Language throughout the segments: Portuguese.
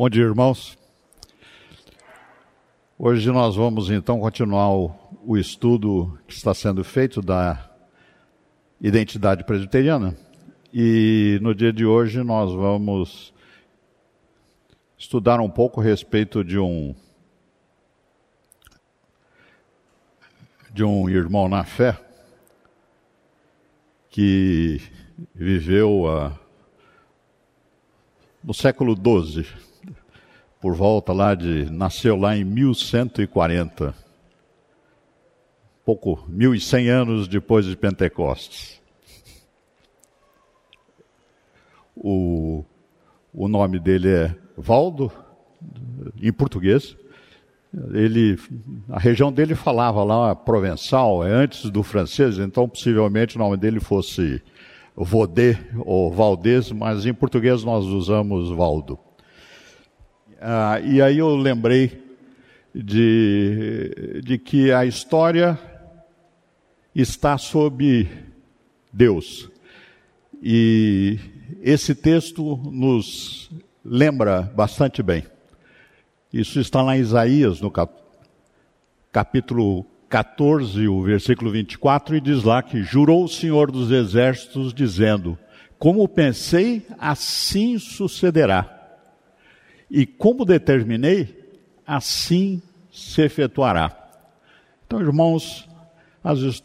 Bom dia, irmãos. Hoje nós vamos então continuar o, o, estudo que está sendo feito da identidade presbiteriana. E no dia de hoje nós vamos estudar um pouco a respeito de um de um irmão na fé que viveu a, no século XII por volta lá de. nasceu lá em 1140. Pouco, 1100 anos depois de Pentecostes. O, o nome dele é Valdo, em português. Ele, a região dele falava lá provençal, é antes do francês, então possivelmente o nome dele fosse Vodê ou Valdez, mas em português nós usamos Valdo. Ah, e aí eu lembrei de, de que a história está sob Deus. E esse texto nos lembra bastante bem. Isso está lá em Isaías, no capítulo 14, o versículo 24, e diz lá que jurou o Senhor dos Exércitos, dizendo: Como pensei, assim sucederá e como determinei, assim se efetuará. Então, irmãos,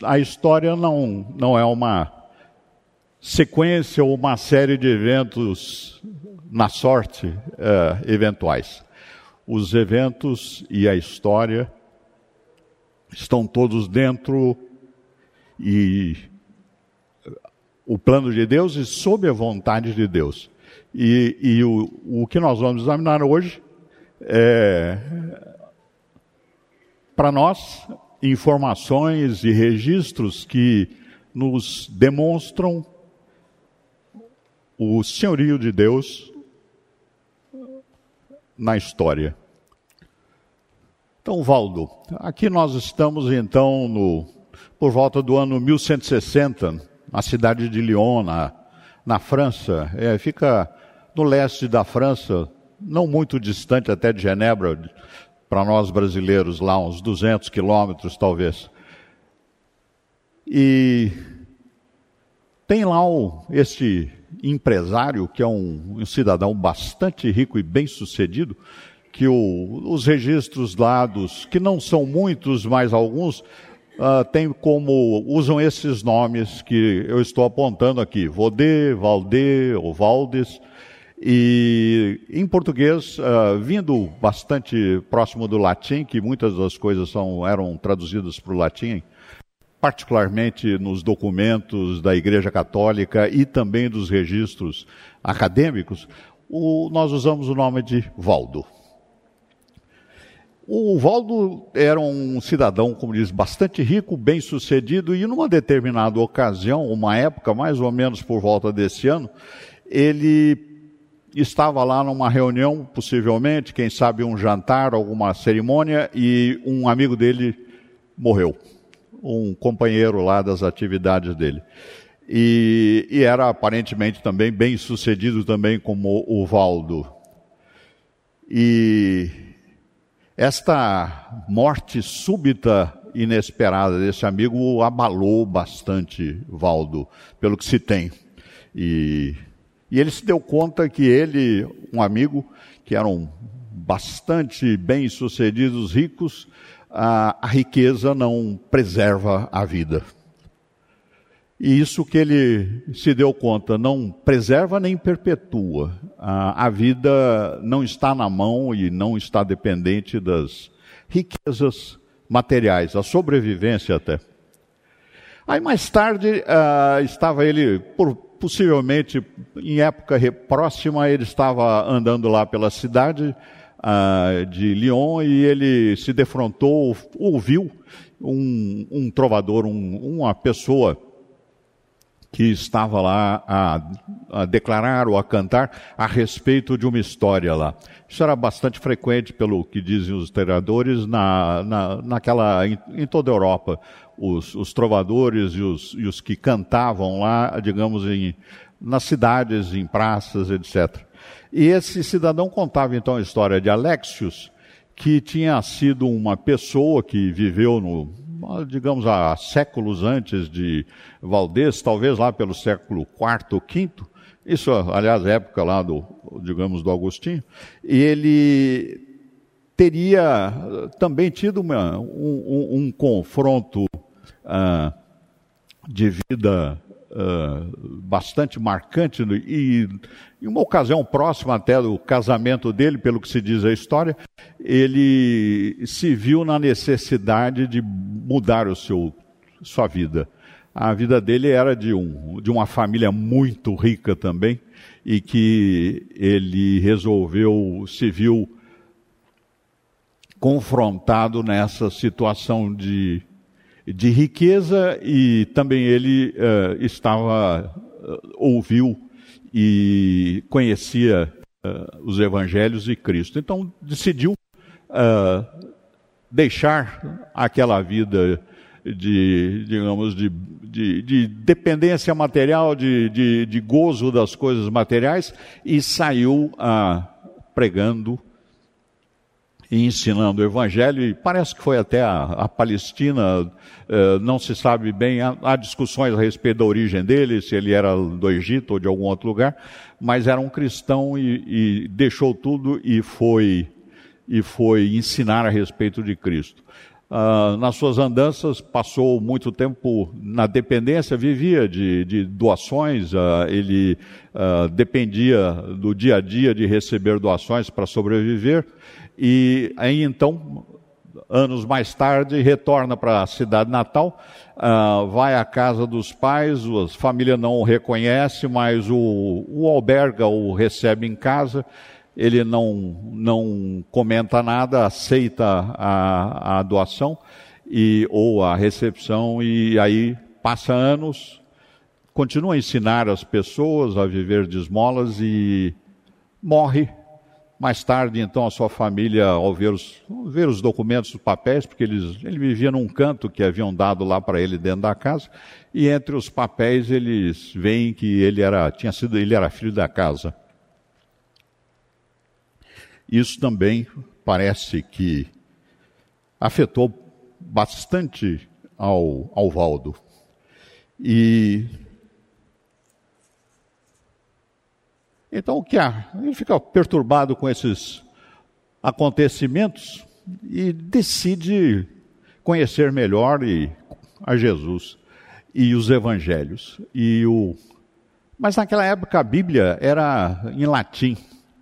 a história não, não é uma sequência ou uma série de eventos na sorte uh, eventuais. Os eventos e a história estão todos dentro e o plano de Deus e sob a vontade de Deus. E, e o, o que nós vamos examinar hoje é, para nós, informações e registros que nos demonstram o senhorio de Deus na história. Então, Valdo, aqui nós estamos então no, por volta do ano 1160, na cidade de Lyon, na, na França. É, fica no leste da França, não muito distante até de Genebra, para nós brasileiros, lá uns 200 quilômetros talvez. E tem lá o, este empresário, que é um, um, cidadão bastante rico e bem sucedido, que o, os registros dados, que não são muitos, mas alguns, uh, tem como, usam esses nomes que eu estou apontando aqui, Vodê, Valdê ou Valdes, e em português, uh, vindo bastante próximo do latim, que muitas das coisas são, eram traduzidas para o latim, particularmente nos documentos da Igreja Católica e também dos registros acadêmicos, o, nós usamos o nome de Valdo. O Valdo era um cidadão, como diz, bastante rico, bem sucedido, e numa determinada ocasião, uma época mais ou menos por volta desse ano, ele estava lá numa reunião, possivelmente, quem sabe um jantar, alguma cerimônia, e um amigo dele morreu. Um companheiro lá das atividades dele. E, e era aparentemente também bem sucedido também como o Valdo. E esta morte súbita, inesperada desse amigo abalou bastante Valdo, pelo que se tem. E e ele se deu conta que ele, um amigo, que eram bastante bem-sucedidos, ricos, a, a riqueza não preserva a vida. E isso que ele se deu conta, não preserva nem perpetua. A, a, vida não está na mão e não está dependente das riquezas materiais, a sobrevivência até. Aí mais tarde uh, estava ele, por possivelmente em época próxima, ele estava andando lá pela cidade uh, de Lyon e ele se defrontou, ouviu um, um trovador, um, uma pessoa que estava lá a, a, declarar ou a cantar a respeito de uma história lá. Isso era bastante frequente, pelo que dizem os historiadores, na, na, naquela, em, em toda a Europa os, os trovadores e os, e os, que cantavam lá, digamos, em, nas cidades, em praças, etc. E esse cidadão contava então a história de Alexius, que tinha sido uma pessoa que viveu no, digamos, há séculos antes de Valdez, talvez lá pelo século IV ou V, isso, aliás, época lá do, digamos, do Agostinho, e ele teria também tido uma, um, um, confronto uh, de vida uh, bastante marcante e em uma ocasião próxima até do casamento dele, pelo que se diz a história, ele se viu na necessidade de mudar o seu sua vida. A vida dele era de, um, de uma família muito rica também e que ele resolveu, se viu confrontado nessa situação de, de riqueza e também ele uh, estava, uh, ouviu e conhecia uh, os evangelhos de Cristo. Então decidiu deixar aquela vida de, digamos, de, de, de dependência material, de, de, de, gozo das coisas materiais e saiu pregando e ensinando o Evangelho, e parece que foi até a, a Palestina, eh, não se sabe bem, há, há, discussões a respeito da origem dele, se ele era do Egito ou de algum outro lugar, mas era um cristão e, e deixou tudo e foi, e foi ensinar a respeito de Cristo. Uh, nas suas andanças, passou muito tempo na dependência, vivia de, de doações, uh, ele uh, dependia do dia a dia de receber doações para sobreviver. E aí então, anos mais tarde, retorna para a cidade natal, uh, vai à casa dos pais, a família não o reconhece, mas o, o alberga o recebe em casa, ele não, não comenta nada, aceita a, a doação e, ou a recepção, e aí passa anos, continua a ensinar as pessoas a viver de esmolas e morre mais tarde, então, a sua família, ao ver os, ver os documentos, os papéis, porque eles, ele vivia num canto que haviam dado lá para ele dentro da casa, e entre os papéis eles veem que ele era, tinha sido, ele era filho da casa. Isso também parece que afetou bastante ao, ao Valdo. E Então, o que há? Ele fica perturbado com esses acontecimentos e decide conhecer melhor e, a Jesus e os evangelhos. E o... Mas naquela época a Bíblia era em latim.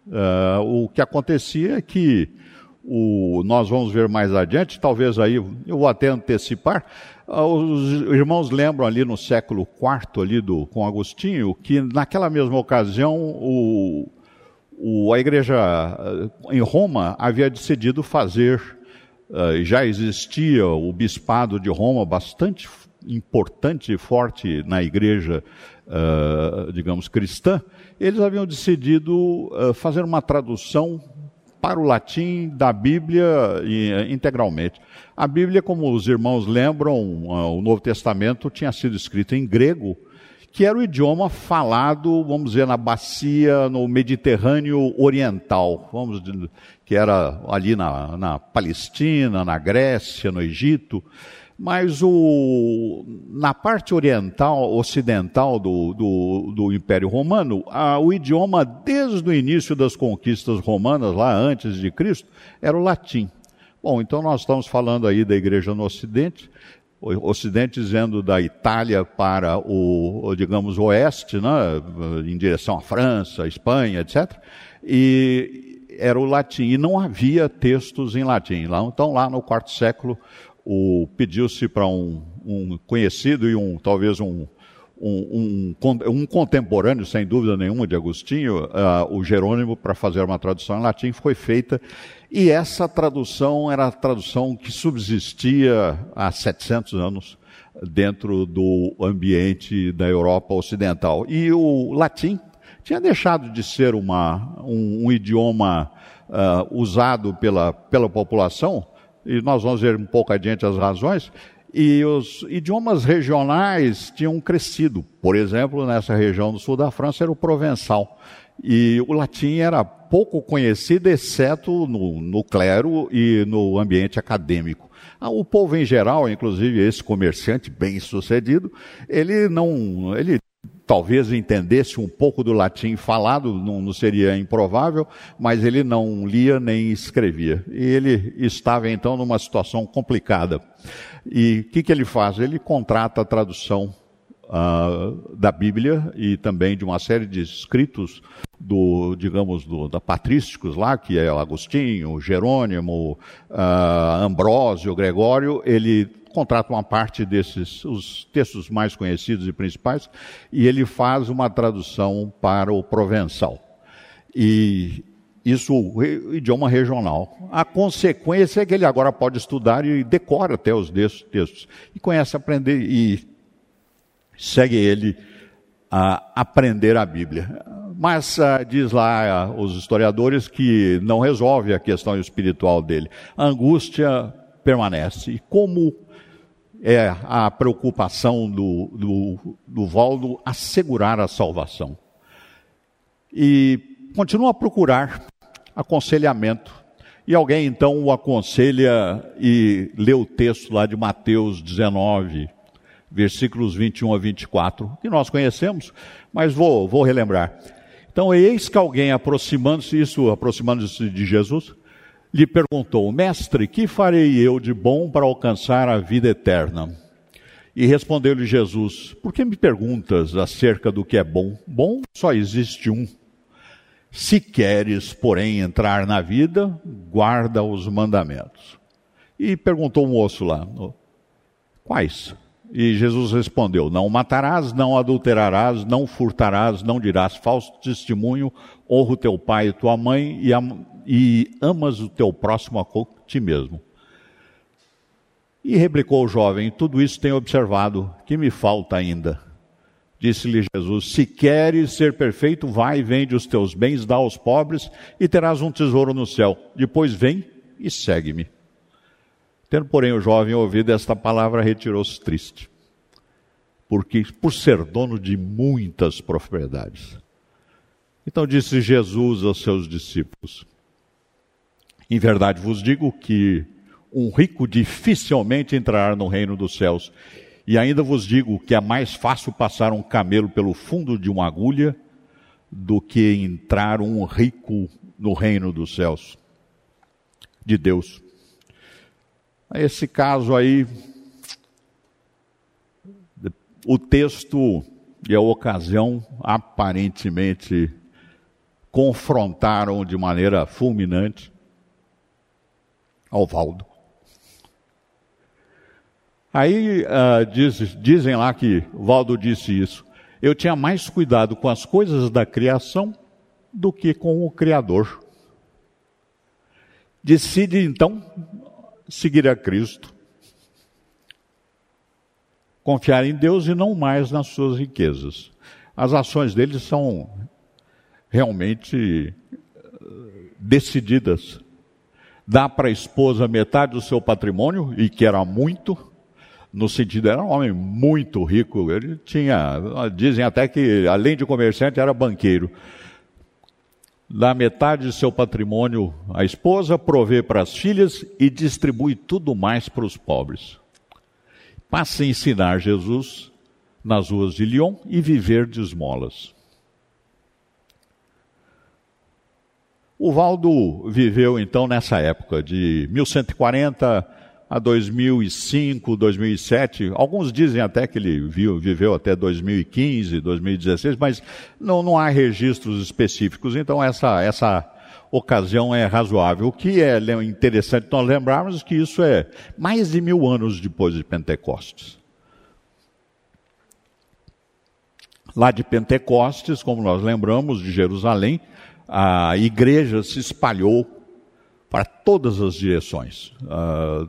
Uh, o que acontecia é que o, nós vamos ver mais adiante, talvez aí eu vou até antecipar, os irmãos lembram ali no século IV, ali do, com Agostinho, que naquela mesma ocasião o, o, a igreja ah, em Roma havia decidido fazer, uh, já existia o bispado de Roma bastante importante e forte na igreja, digamos, cristã, eles haviam decidido fazer uma tradução para o latim da Bíblia eh, integralmente. A Bíblia, como os irmãos lembram, o Novo Testamento tinha sido escrito em grego, que era o idioma falado, vamos dizer, na bacia, no Mediterrâneo Oriental, vamos dizer, que era ali na, na Palestina, na Grécia, no Egito. Mas o, na parte oriental, ocidental do, do, do Império Romano, a, o idioma, desde o início das conquistas romanas, lá antes de Cristo, era o latim. Bom, então nós estamos falando aí da igreja no Ocidente, o Ocidente dizendo da Itália para o, digamos, Oeste, né, em direção à França, Espanha, etc. E era o latim, e não havia textos em latim. Então, lá no quarto século, o, pediu-se para um, um, conhecido e um talvez um, um, um, contemporâneo, sem dúvida nenhuma, de Agostinho, uh, o Jerônimo, para fazer uma tradução em latim, foi feita. E essa tradução era a tradução que subsistia há 700 anos dentro do ambiente da Europa Ocidental. E o latim tinha deixado de ser uma, um, idioma uh, usado pela, pela população e nós vamos ver um pouco adiante as razões, E os idiomas regionais tinham crescido. Por exemplo, nessa região do sul da França era o provençal. E o latim era pouco conhecido, exceto no, no clero e no ambiente acadêmico. Ah, o povo em geral, inclusive esse comerciante bem sucedido, ele não, ele talvez entendesse um pouco do latim falado, não, não, seria improvável, mas ele não lia nem escrevia. E ele estava então numa situação complicada. E o que, que ele faz? Ele contrata a tradução uh, da Bíblia e também de uma série de escritos do, digamos, do, da patrísticos lá, que é Agostinho, Jerônimo, uh, Ambrósio, Gregório, ele contrata uma parte desses, os textos mais conhecidos e principais, e ele faz uma tradução para o provençal. E isso, idioma regional. A consequência é que ele agora pode estudar e decora até os textos. E conhece aprender e segue ele a aprender a Bíblia. Mas uh, diz lá uh, os historiadores que não resolve a questão espiritual dele. A angústia permanece. E como é a preocupação do, do, do Valdo assegurar a salvação? E continua a procurar aconselhamento. E alguém então o aconselha e lê o texto lá de Mateus 19, versículos 21 a 24, que nós conhecemos, mas vou, vou relembrar. Então, eis que alguém aproximando-se, isso aproximando-se de Jesus, lhe perguntou: Mestre, que farei eu de bom para alcançar a vida eterna? E respondeu-lhe Jesus: Por que me perguntas acerca do que é bom? Bom só existe um. Se queres, porém, entrar na vida, guarda os mandamentos. E perguntou o moço lá: Quais? E Jesus respondeu: Não matarás, não adulterarás, não furtarás, não dirás falso testemunho, honra o teu pai e tua mãe e, e amas o teu próximo a ti mesmo. E replicou o jovem: Tudo isso tenho observado, que me falta ainda. Disse-lhe Jesus: Se queres ser perfeito, vai e vende os teus bens, dá aos pobres e terás um tesouro no céu. Depois vem e segue-me. Tendo, porém, o jovem ouvido esta palavra, retirou-se triste, porque por ser dono de muitas propriedades. Então disse Jesus aos seus discípulos: Em verdade vos digo que um rico dificilmente entrará no reino dos céus. E ainda vos digo que é mais fácil passar um camelo pelo fundo de uma agulha do que entrar um rico no reino dos céus de Deus. Esse caso aí, o texto e a ocasião aparentemente confrontaram de maneira fulminante ao Valdo. Aí uh, diz, dizem lá que Valdo disse isso. Eu tinha mais cuidado com as coisas da criação do que com o Criador. Decide então seguir a Cristo, confiar em Deus e não mais nas suas riquezas. As ações dele são realmente eh, decididas. Dá para a esposa metade do seu patrimônio, e que era muito, no sentido, era um homem muito rico. Ele tinha, dizem até que, além de comerciante, era banqueiro dá metade de seu patrimônio à esposa, provê para as filhas e distribui tudo mais para os pobres. Passa a ensinar Jesus nas ruas de Lyon e viver de esmolas. O Valdo viveu então nessa época de 1140 a 2005, 2007. Alguns dizem até que ele viveu até 2015, 2016, mas não, não há registros específicos. Então essa, essa ocasião é razoável. O que é interessante nós lembrarmos que isso é mais de mil anos depois de Pentecostes. Lá de Pentecostes, como nós lembramos, de Jerusalém, a igreja se espalhou para todas as direções. Uh,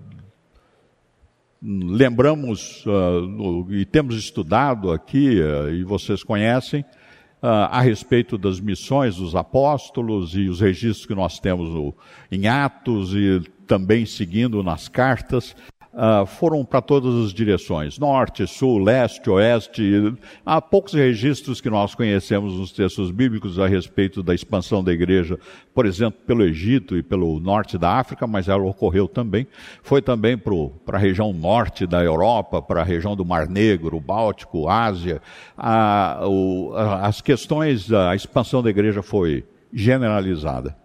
lembramos uh, e temos estudado aqui, uh, e vocês conhecem, a respeito das missões dos apóstolos e os registros que nós temos no, em Atos e também seguindo nas cartas, uh, foram para todas as direções, norte, sul, leste, oeste. Há poucos registros que nós conhecemos nos textos bíblicos a respeito da expansão da igreja, por exemplo, pelo Egito e pelo norte da África, mas ela ocorreu também. Foi também para a região norte da Europa, para a região do Mar Negro, Báltico, Ásia. o, as questões da expansão da igreja foi generalizada.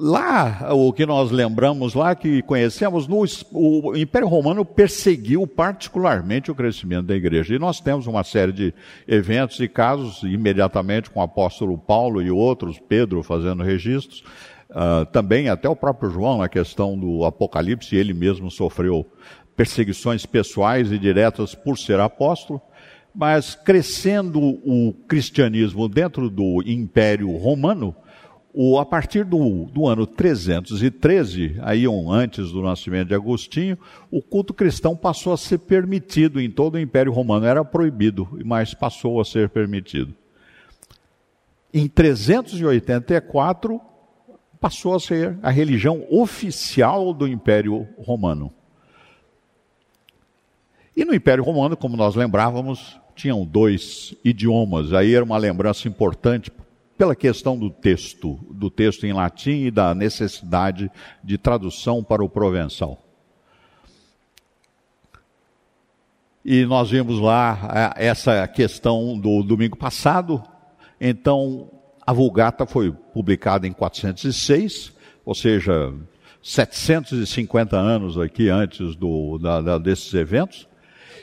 Lá, o que nós lembramos lá, que conhecemos, no, o Império Romano perseguiu particularmente o crescimento da igreja. E nós temos uma série de eventos e casos, imediatamente com o apóstolo Paulo e outros, Pedro fazendo registros, uh, também até o próprio João, na questão do Apocalipse, ele mesmo sofreu perseguições pessoais e diretas por ser apóstolo. Mas crescendo o cristianismo dentro do Império Romano, o, a partir do, do, ano 313, aí um antes do nascimento de Agostinho, o culto cristão passou a ser permitido em todo o Império Romano. Era proibido, mas passou a ser permitido. Em 384, passou a ser a religião oficial do Império Romano. E no Império Romano, como nós lembrávamos, tinham dois idiomas. Aí era uma lembrança importante pela questão do texto, do texto em latim e da necessidade de tradução para o provençal. E nós vimos lá é, essa questão do domingo passado. Então, a Vulgata foi publicada em 406, ou seja, 750 anos aqui antes do, da, da, desses eventos.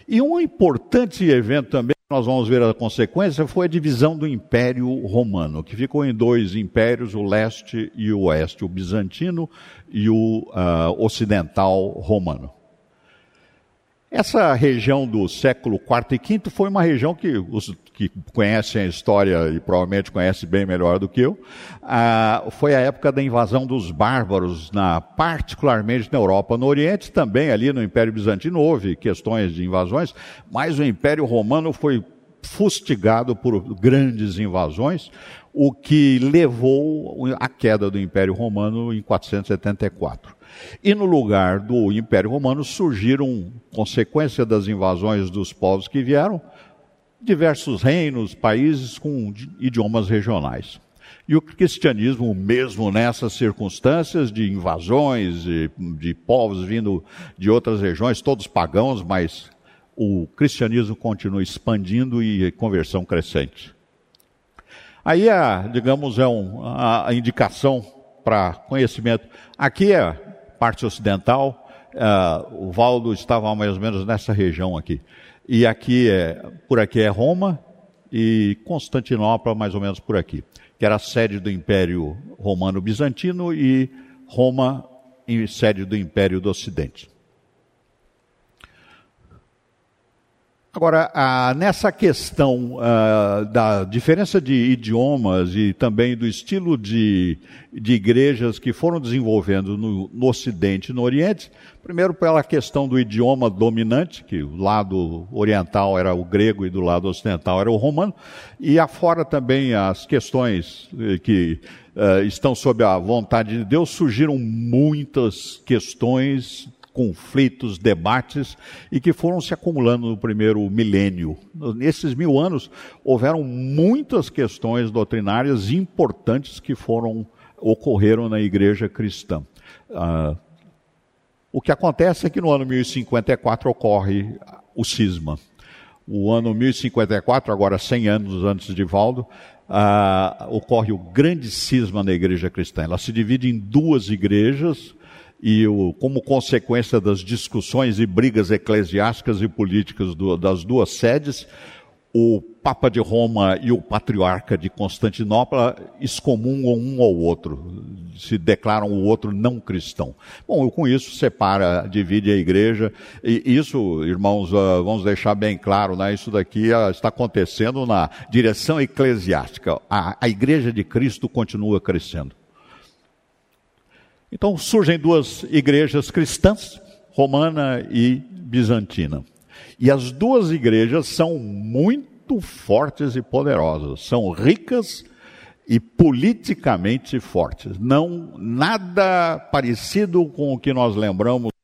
E um importante evento também nós vamos ver a consequência foi a divisão do Império Romano, que ficou em dois impérios, o leste e o oeste, o bizantino e o uh, ocidental romano. Essa região do século IV e V foi uma região que os que conhecem a história e provavelmente conhecem bem melhor do que eu, uh, foi a época da invasão dos bárbaros, na, particularmente na Europa. No Oriente também, ali no Império Bizantino, houve questões de invasões, mas o Império Romano foi fustigado por grandes invasões, o que levou à queda do Império Romano em 474. E no lugar do Império Romano surgiram, consequência das invasões dos povos que vieram, diversos reinos, países com idiomas regionais. E o cristianismo, mesmo nessas circunstâncias de invasões, de, de povos vindo de outras regiões, todos pagãos, mas o cristianismo continua expandindo e conversão crescente. Aí, a, digamos, é um, a, a indicação para conhecimento. Aqui é parte ocidental, uh, o Valdo estava mais ou menos nessa região aqui. E aqui é, por aqui é Roma e Constantinopla mais ou menos por aqui, que era a sede do Império Romano Bizantino e Roma sede do Império do Ocidente. Agora, ah, nessa questão ah, da diferença de idiomas e também do estilo de, de igrejas que foram desenvolvendo no, no, Ocidente e no Oriente, primeiro pela questão do idioma dominante, que o lado oriental era o grego e do lado ocidental era o romano, e afora também as questões eh, que uh, estão sob a vontade de Deus, surgiram muitas questões conflitos, debates e que foram se acumulando no primeiro milênio. Nesses mil anos, houveram muitas questões doutrinárias importantes que foram ocorreram na igreja cristã. Ah, o que acontece é que no ano 1054 ocorre o cisma. O ano 1054, agora 100 anos antes de Valdo, ah, ocorre o grande cisma na igreja cristã. Ela se divide em duas igrejas, e o, como consequência das discussões e brigas eclesiásticas e políticas do, das duas sedes, o Papa de Roma e o Patriarca de Constantinopla excomungam um ao outro, se declaram o outro não cristão. Bom, com isso separa, divide a igreja, e isso, irmãos, ah, vamos deixar bem claro, né? isso daqui ah, está acontecendo na direção eclesiástica. A, a igreja de Cristo continua crescendo. Então surgem duas igrejas cristãs, romana e bizantina. E as duas igrejas são muito fortes e poderosas, são ricas e politicamente fortes. Não nada parecido com o que nós lembramos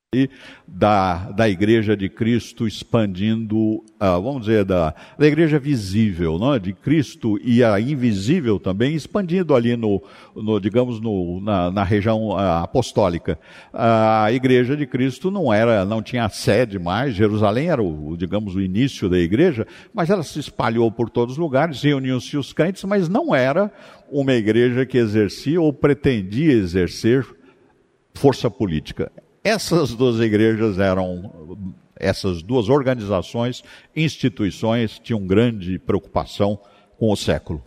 da, da Igreja de Cristo expandindo, uh, vamos dizer, da, da Igreja visível, não é? de Cristo e a invisível também, expandindo ali no, no digamos, no, na, na região uh, apostólica. A Igreja de Cristo não era, não tinha sede mais, Jerusalém era, o, digamos, o início da Igreja, mas ela se espalhou por todos os lugares, reuniam-se os crentes, mas não era uma igreja que exercia ou pretendia exercer força política essas duas igrejas eram, essas duas organizações, instituições, tinham grande preocupação com o século.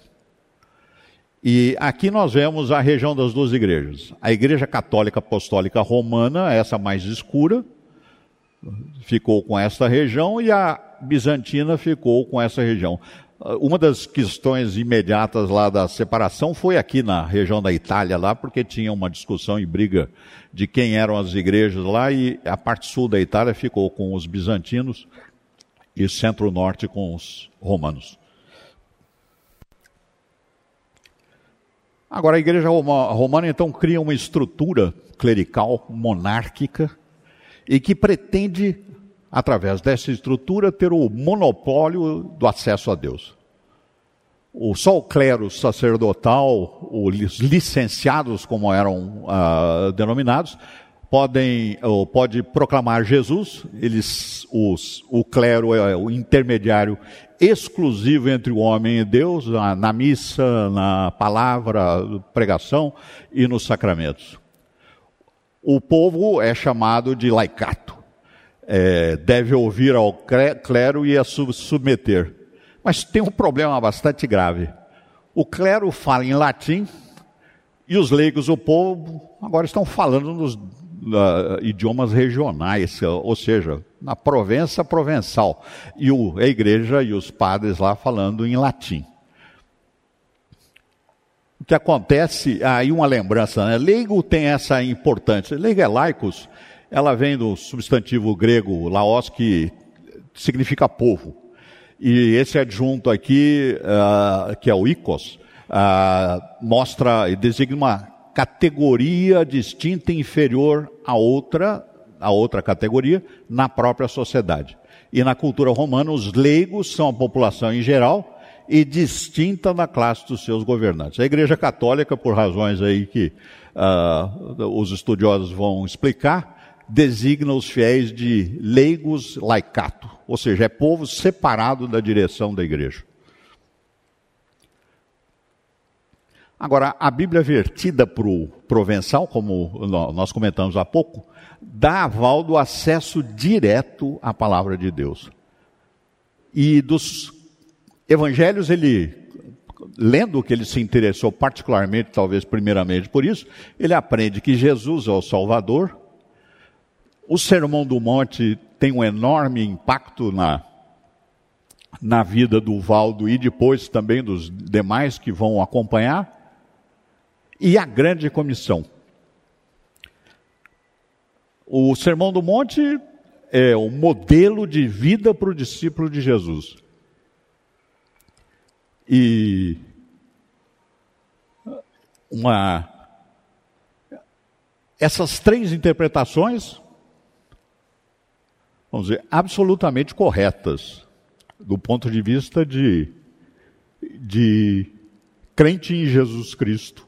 E aqui nós vemos a região das duas igrejas. A Igreja Católica Apostólica Romana, essa mais escura, ficou com esta região, e a Bizantina ficou com essa região. Uma das questões imediatas lá da separação foi aqui na região da Itália, lá, porque tinha uma discussão e briga de quem eram as igrejas lá, e a parte sul da Itália ficou com os bizantinos e centro-norte com os romanos. Agora, a igreja romana então cria uma estrutura clerical monárquica e que pretende através dessa estrutura, ter o monopólio do acesso a Deus. O, só o clero sacerdotal, os licenciados, como eram uh, denominados, podem ou pode proclamar Jesus. Eles, os, o clero é o intermediário exclusivo entre o homem e Deus, na, na missa, na palavra, pregação e nos sacramentos. O povo é chamado de laicato é, deve ouvir ao clero e a submeter. Mas tem um problema bastante grave. O clero fala em latim e os leigos, o povo, agora estão falando nos uh, idiomas regionais, ou seja, na Provença provençal. E o, a igreja e os padres lá falando em latim. O que acontece, aí uma lembrança, né? Leigo tem essa importância. Leigo é laicos, ela vem do substantivo grego laos, que significa povo. E esse adjunto aqui, uh, que é o ikos, uh, mostra e designa uma categoria distinta e inferior a outra, a outra categoria na própria sociedade. E na cultura romana, os leigos são a população em geral e distinta da classe dos seus governantes. A Igreja Católica, por razões aí que uh, os estudiosos vão explicar, designa os fiéis de leigos laicato, ou seja, é povo separado da direção da igreja. Agora, a Bíblia vertida para o provençal, como nós comentamos há pouco, dá aval do acesso direto à palavra de Deus. E dos evangelhos, ele, lendo que ele se interessou particularmente, talvez primeiramente por isso, ele aprende que Jesus é o Salvador, o Sermão do Monte tem um enorme impacto na, na vida do Valdo e depois também dos demais que vão acompanhar. E a grande comissão. O Sermão do Monte é o modelo de vida para o discípulo de Jesus. E uma essas três interpretações vamos dizer, absolutamente corretas, do ponto de vista de, de crente em Jesus Cristo.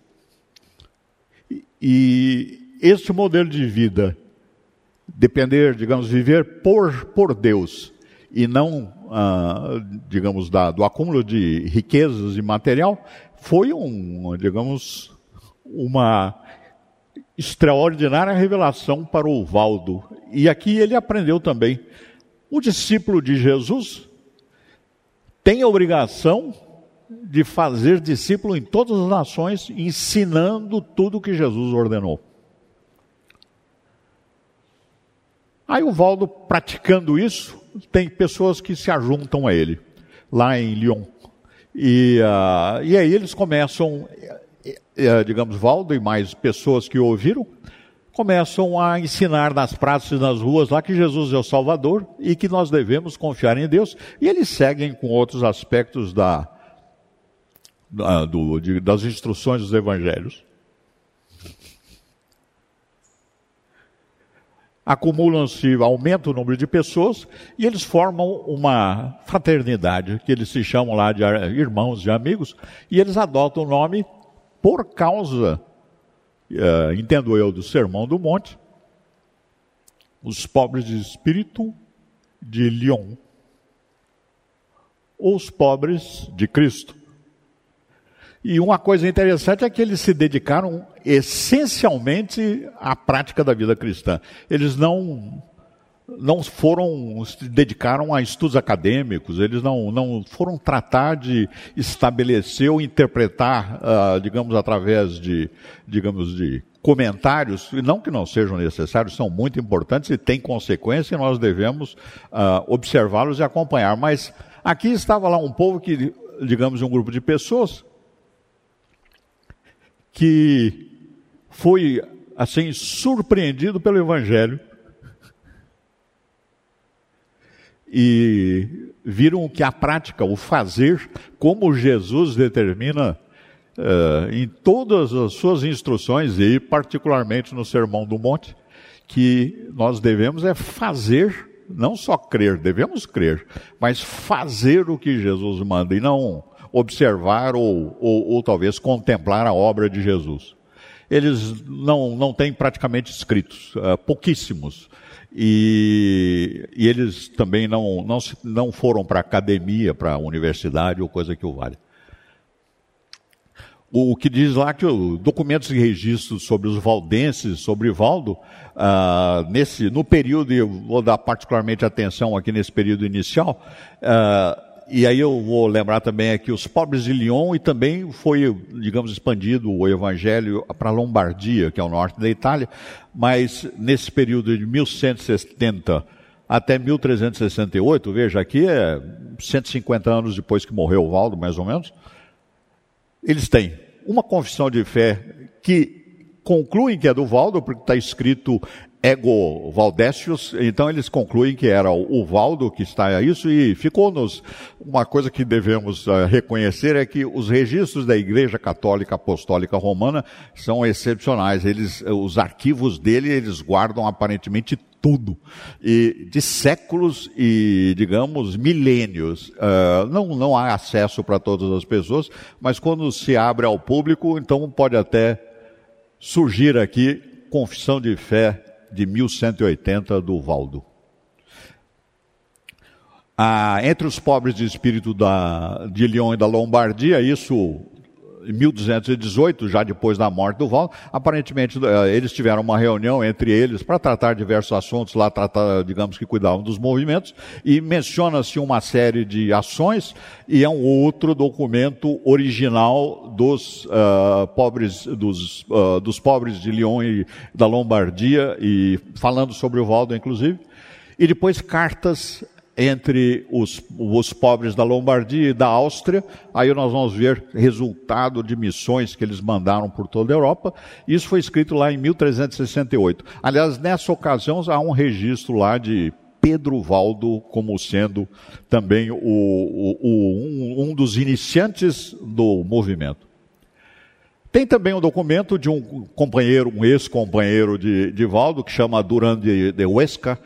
E, este modelo de vida, depender, digamos, viver por, por Deus e não, ah, digamos, da, do acúmulo de riquezas e material, foi um, digamos, uma extraordinária revelação para o Valdo. E aqui ele aprendeu também. O discípulo de Jesus tem a obrigação de fazer discípulo em todas as nações, ensinando tudo o que Jesus ordenou. Aí o Valdo, praticando isso, tem pessoas que se ajuntam a ele, lá em Lyon. E, uh, e aí eles começam é, digamos, Valdo e mais pessoas que ouviram, começam a ensinar nas praças e nas ruas lá que Jesus é o Salvador e que nós devemos confiar em Deus. E eles seguem com outros aspectos da, do, de, das instruções dos evangelhos. Acumulam-se, aumenta o número de pessoas e eles formam uma fraternidade, que eles se chamam lá de irmãos, de amigos, e eles adotam o nome por causa, uh, entendo eu, do Sermão do Monte, os pobres de espírito de Lyon, os pobres de Cristo. E uma coisa interessante é que eles se dedicaram essencialmente à prática da vida cristã. Eles não não foram se dedicaram a estudos acadêmicos, eles não, não foram tratar de estabelecer ou interpretar, uh, digamos, através de, digamos, de comentários, não que não sejam necessários, são muito importantes e têm consequência e nós devemos uh, observá-los e acompanhar. Mas aqui estava lá um povo que, digamos, um grupo de pessoas que foi assim surpreendido pelo evangelho e viram que a prática, o fazer, como Jesus determina uh, em todas as suas instruções e particularmente no Sermão do Monte, que nós devemos é fazer, não só crer, devemos crer, mas fazer o que Jesus manda e não observar ou, ou, ou talvez contemplar a obra de Jesus. Eles não, não têm praticamente escritos, uh, pouquíssimos. E, e, eles também não, não, não foram para academia, para universidade ou coisa que o vale. O, o que diz lá que o, documentos e registros sobre os valdenses, sobre Valdo, uh, nesse, no período, eu vou dar particularmente atenção aqui nesse período inicial, uh, e aí eu vou lembrar também aqui os pobres de Lyon e também foi, digamos, expandido o evangelho para a Lombardia, que é o norte da Itália, mas nesse período de 1170 até 1368, veja aqui é 150 anos depois que morreu o Valdo, mais ou menos, eles têm uma confissão de fé que concluem que é do Valdo, porque está escrito Ego Valdécios, então eles concluem que era o Valdo que está a isso e ficou-nos uma coisa que devemos uh, reconhecer é que os registros da Igreja Católica Apostólica Romana são excepcionais. Eles, os arquivos dele, eles guardam aparentemente tudo e de séculos e digamos milênios. Uh, não, não há acesso para todas as pessoas, mas quando se abre ao público, então pode até surgir aqui confissão de fé de 1180 do Valdo. Ah, entre os pobres de espírito da, de Lyon e da Lombardia, isso em 1218, já depois da morte do Val, aparentemente eh, eles tiveram uma reunião entre eles para tratar diversos assuntos, lá tratar, digamos que cuidavam dos movimentos, e menciona-se uma série de ações, e é um outro documento original dos uh, pobres, dos, uh, dos pobres de Lyon e da Lombardia, e falando sobre o Valdo, inclusive, e depois cartas entre os, os pobres da Lombardia e da Áustria. Aí nós vamos ver resultado de missões que eles mandaram por toda a Europa. Isso foi escrito lá em 1368. Aliás, nessa ocasião há um registro lá de Pedro Valdo como sendo também o, o, o, um, um dos iniciantes do movimento. Tem também um documento de um companheiro, um ex-companheiro de, de Valdo, que chama Duran de, de Huesca,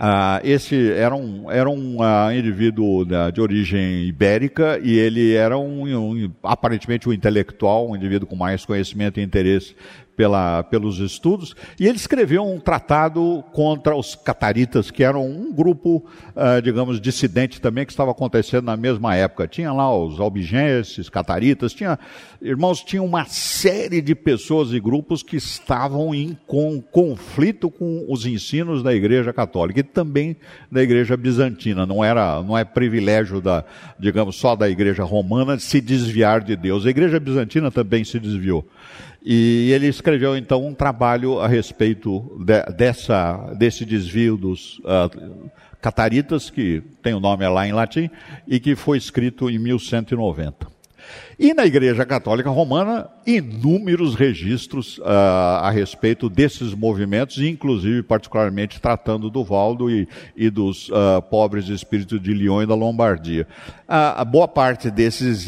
ah, esse era um, era um uh, indivíduo né, de origem ibérica e ele era um, um, aparentemente um intelectual, um indivíduo com mais conhecimento e interesse pela, pelos estudos, e ele escreveu um tratado contra os cataritas, que eram um grupo, uh, digamos, dissidente também, que estava acontecendo na mesma época. Tinha lá os albigenses, cataritas, tinha, irmãos, tinha uma série de pessoas e grupos que estavam em com, conflito com os ensinos da Igreja Católica e também da Igreja Bizantina. Não era, não é privilégio da, digamos, só da Igreja Romana se desviar de Deus. A Igreja Bizantina também se desviou. E ele escreveu então um trabalho a respeito de, dessa, desse desvio dos uh, cataritas, que tem o nome lá em latim, e que foi escrito em 1190. E na Igreja Católica Romana, inúmeros registros uh, a respeito desses movimentos, inclusive, particularmente, tratando do Valdo e, e dos uh, pobres espíritos de Lyon e da Lombardia. Uh, a boa parte desses,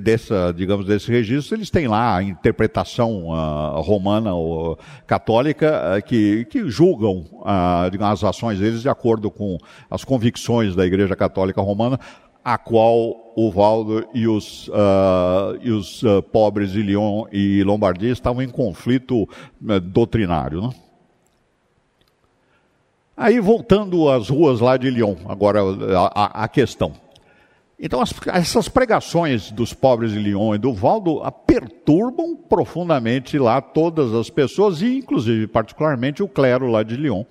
dessa, digamos, desses registros, eles têm lá a interpretação romana ou católica que, que julgam as ações deles de acordo com as convicções da Igreja Católica Romana, a qual o Valdo e os, uh, e os uh, pobres de Lyon e Lombardia estavam em conflito uh, doutrinário. Né? Aí, voltando às ruas lá de Lyon, agora a, a questão. Então, as, essas pregações dos pobres de Lyon e do Valdo perturbam profundamente lá todas as pessoas, e inclusive, particularmente, o clero lá de Lyon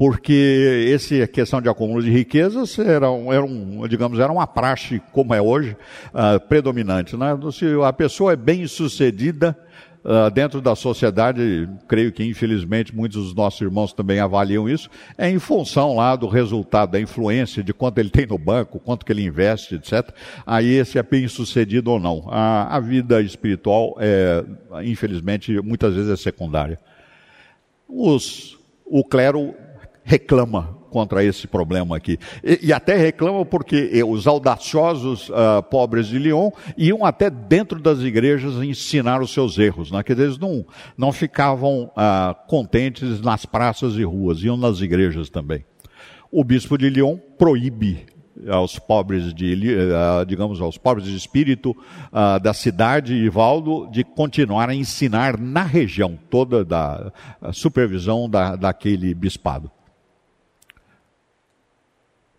porque essa questão de acúmulo de riquezas era, era um, digamos, era uma praxe, como é hoje, uh, predominante. Né? Se a pessoa é bem sucedida uh, dentro da sociedade, creio que infelizmente muitos dos nossos irmãos também avaliam isso, é em função lá do resultado, da influência, de quanto ele tem no banco, quanto que ele investe, etc. Aí esse é bem sucedido ou não. A, a vida espiritual, é, infelizmente, muitas vezes é secundária. Os, o clero reclama contra esse problema aqui. E, e até reclama porque os audaciosos uh, pobres de Lyon iam até dentro das igrejas ensinar os seus erros. Né? Dizer, eles não, não ficavam uh, contentes nas praças e ruas, iam nas igrejas também. O bispo de Lyon proíbe aos pobres de, uh, digamos, aos pobres de espírito da cidade e Valdo de continuar a ensinar na região toda da supervisão da, daquele bispado.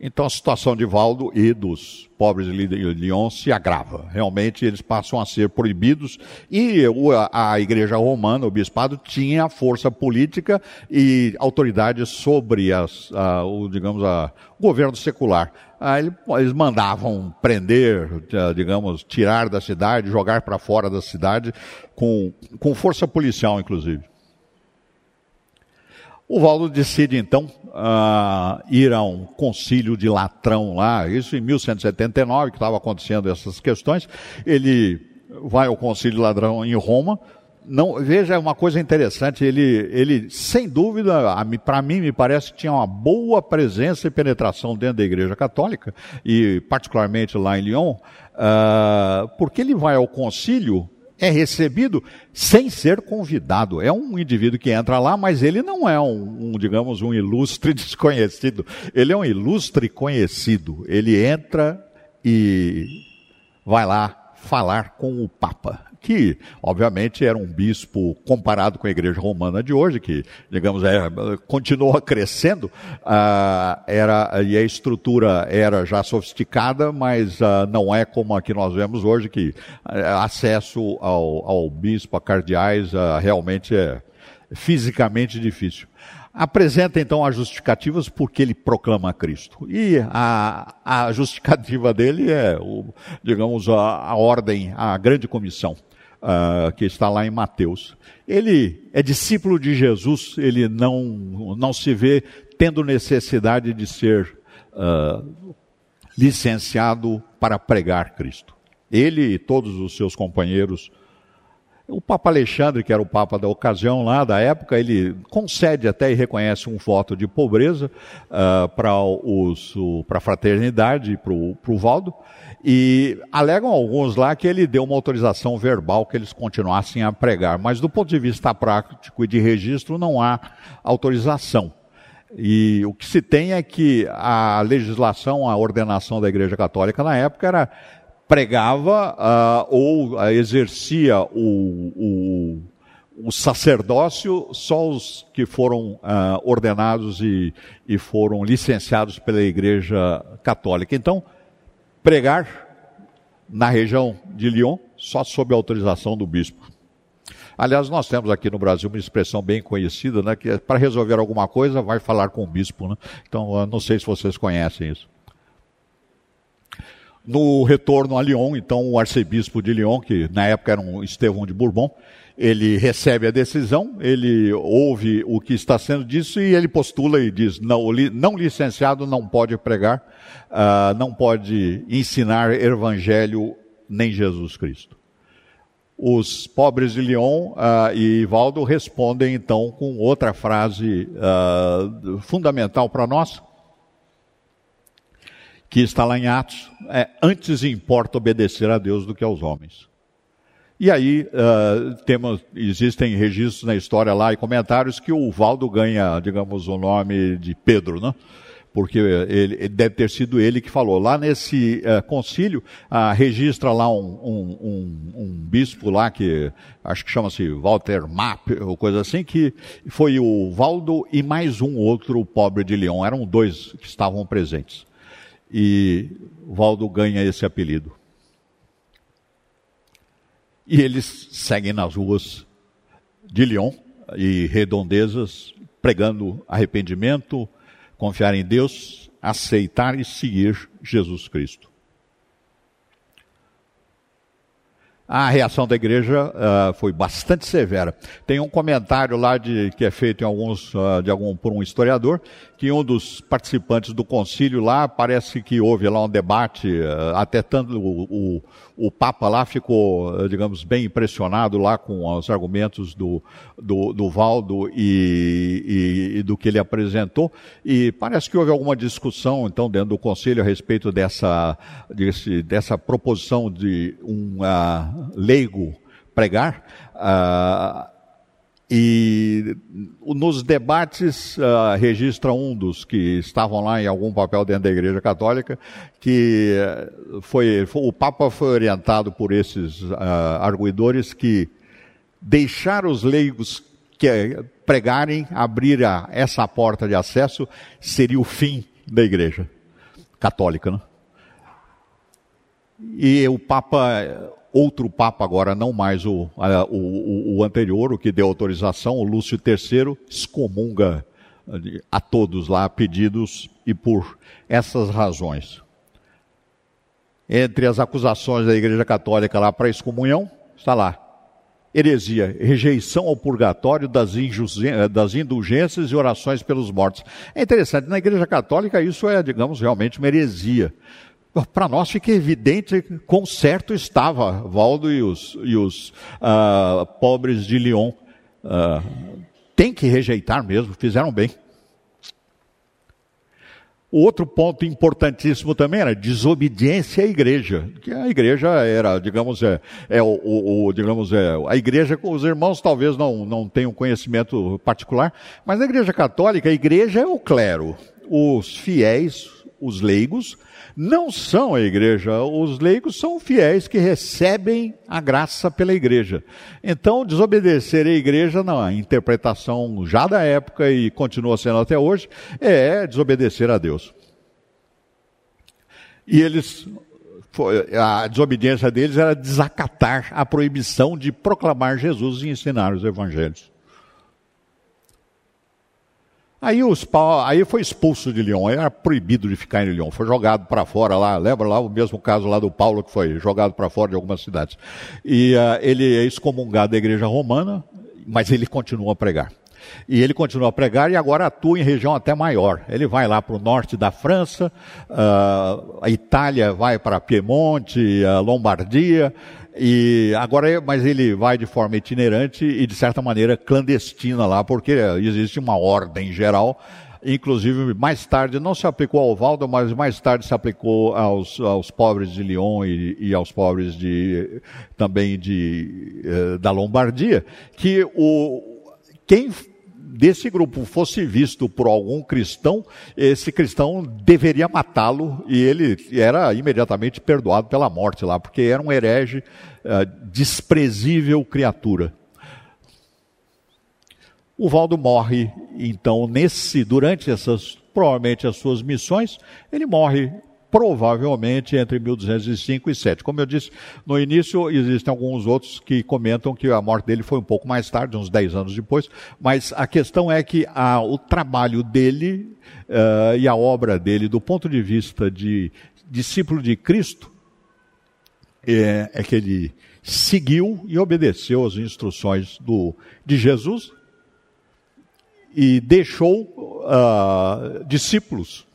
Então a situação de Valdo e dos pobres de Lyon se agrava. Realmente eles passam a ser proibidos e a igreja romana, o bispado, tinha força política e autoridade sobre as, a, o, digamos, a, o governo secular. Aí eles mandavam prender, digamos, tirar da cidade, jogar para fora da cidade, com, com força policial, inclusive. O Valdo decide então uh, ir a um concílio de Latrão lá, isso em 1179, que estava acontecendo essas questões. Ele vai ao concílio de Latrão em Roma. Não, veja uma coisa interessante, ele, ele sem dúvida, para mim me parece que tinha uma boa presença e penetração dentro da Igreja Católica, e particularmente lá em Lyon, uh, porque ele vai ao concílio é recebido sem ser convidado. É um indivíduo que entra lá, mas ele não é um, um, digamos, um ilustre desconhecido. Ele é um ilustre conhecido. Ele entra e vai lá falar com o Papa que obviamente era um bispo comparado com a igreja romana de hoje, que, digamos, é, continua crescendo, uh, era, e a estrutura era já sofisticada, mas uh, não é como a que nós vemos hoje, que uh, acesso ao, ao bispo, a cardeais, realmente é fisicamente difícil. Apresenta então as justificativas porque ele proclama Cristo. E a, a justificativa dele é, o, digamos, a, a ordem, a grande comissão uh, que está lá em Mateus. Ele é discípulo de Jesus, ele não, não se vê tendo necessidade de ser uh, licenciado para pregar Cristo. Ele e todos os seus companheiros o Papa Alexandre, que era o Papa da ocasião lá, da época, ele concede até e reconhece um voto de pobreza uh, para a fraternidade para o Valdo, e alegam alguns lá que ele deu uma autorização verbal que eles continuassem a pregar, mas do ponto de vista prático e de registro não há autorização. E o que se tem é que a legislação, a ordenação da Igreja Católica na época era pregava uh, ou uh, exercia o, o, o, sacerdócio só os que foram uh, ordenados e, e foram licenciados pela Igreja Católica. Então, pregar na região de Lyon só sob autorização do bispo. Aliás, nós temos aqui no Brasil uma expressão bem conhecida, né, que é, para resolver alguma coisa vai falar com o bispo. Né? Então, não sei se vocês conhecem isso. No retorno a Lyon, então, o arcebispo de Lyon, que na época era um Estevão de Bourbon, ele recebe a decisão, ele ouve o que está sendo dito e ele postula e diz: não, não licenciado não pode pregar, uh, não pode ensinar evangelho nem Jesus Cristo. Os pobres de Lyon uh, e Valdo respondem então com outra frase uh, fundamental para nós, que está lá em Atos: é, antes importa obedecer a Deus do que aos homens. E aí uh, temos, existem registros na história lá e comentários que o Valdo ganha, digamos, o nome de Pedro, né? Porque ele, deve ter sido ele que falou. Lá nesse uh, concílio, uh, registra lá um, um, um, um, bispo lá que acho que chama-se Walter Mapp, ou coisa assim, que foi o Valdo e mais um outro pobre de Leão. Eram dois que estavam presentes. E Valdo ganha esse apelido. E eles seguem nas ruas de Lyon e redondezas, pregando arrependimento, confiar em Deus, aceitar e seguir Jesus Cristo. A reação da igreja uh, foi bastante severa. Tem um comentário lá de, que é feito em alguns, uh, de algum, por um historiador, que um dos participantes do concílio lá, parece que houve lá um debate, uh, até tanto o, o, o, Papa lá ficou, digamos, bem impressionado lá com os argumentos do, do, do Valdo e, e, e do que ele apresentou, e parece que houve alguma discussão, então, dentro do concílio a respeito dessa, desse, dessa proposição de um leigo pregar. Uh, e nos debates uh, registra um dos que estavam lá em algum papel dentro da Igreja Católica que foi, foi o Papa foi orientado por esses arguidores que deixar os leigos que pregarem abrir a, essa porta de acesso seria o fim da Igreja Católica, né? E o Papa outro Papa, agora não mais o, o, o anterior, o que deu autorização, o Lúcio III, excomunga a todos lá pedidos e por essas razões. Entre as acusações da Igreja Católica lá para excomunhão, está lá. Heresia, rejeição ao purgatório das, das indulgências e orações pelos mortos. É interessante, na Igreja Católica isso é, digamos, realmente uma heresia para nós fica evidente quão certo estava Valdo e os, e os uh, pobres de Lyon. Uh, tem que rejeitar mesmo, fizeram bem. Outro ponto importantíssimo também era desobediência à igreja. Que a igreja era, digamos, é, é o, o, o, digamos, é, a igreja, os irmãos talvez não, não tenham conhecimento particular, mas na igreja católica, a igreja é o clero. Os fiéis, os leigos, não são a igreja. Os leigos são fiéis que recebem a graça pela igreja. Então, desobedecer a igreja, na interpretação já da época e continua sendo até hoje, é desobedecer a Deus. E eles a desobediência deles era desacatar a proibição de proclamar Jesus e ensinar os evangelhos. Aí, os, aí foi expulso de Lyon, era proibido de ficar em Lyon, foi jogado para fora lá, lembra lá o mesmo caso lá do Paulo que foi jogado para fora de algumas cidades. E uh, ele é excomungado da igreja romana, mas ele continua a pregar. E ele continua a pregar e agora atua em região até maior. Ele vai lá para o norte da França, uh, a Itália vai para Piemonte, a Lombardia, e agora, mas ele vai de forma itinerante e de certa maneira clandestina lá, porque existe uma ordem geral. Inclusive, mais tarde, não se aplicou ao Valdo, mas mais tarde se aplicou aos, aos pobres de Lyon e, e aos pobres de, também de, eh, da Lombardia, que o, quem desse grupo fosse visto por algum cristão, esse cristão deveria matá-lo e ele era imediatamente perdoado pela morte lá, porque era um herege, uh, desprezível criatura. O Valdo morre, então, nesse, durante essas, provavelmente as suas missões, ele morre provavelmente entre 1205 e 7. Como eu disse no início, existem alguns outros que comentam que a morte dele foi um pouco mais tarde, uns 10 anos depois, mas a questão é que a, o trabalho dele uh, e a obra dele, do ponto de vista de discípulo de Cristo, é, é que ele seguiu e obedeceu as instruções do, de Jesus e deixou uh, discípulos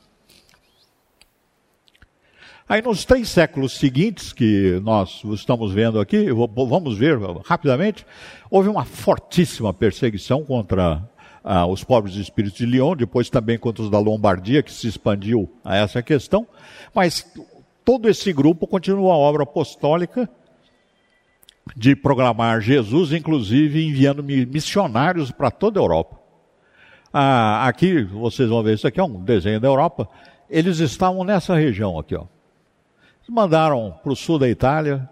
Aí, nos três séculos seguintes, que nós estamos vendo aqui, vamos ver rapidamente, houve uma fortíssima perseguição contra ah, os pobres de espírito de Lyon, depois também contra os da Lombardia, que se expandiu a essa questão. Mas todo esse grupo continua a obra apostólica de proclamar Jesus, inclusive enviando missionários para toda a Europa. Ah, aqui, vocês vão ver, isso aqui é um desenho da Europa. Eles estavam nessa região aqui, ó. Mandaram para o sul da Itália,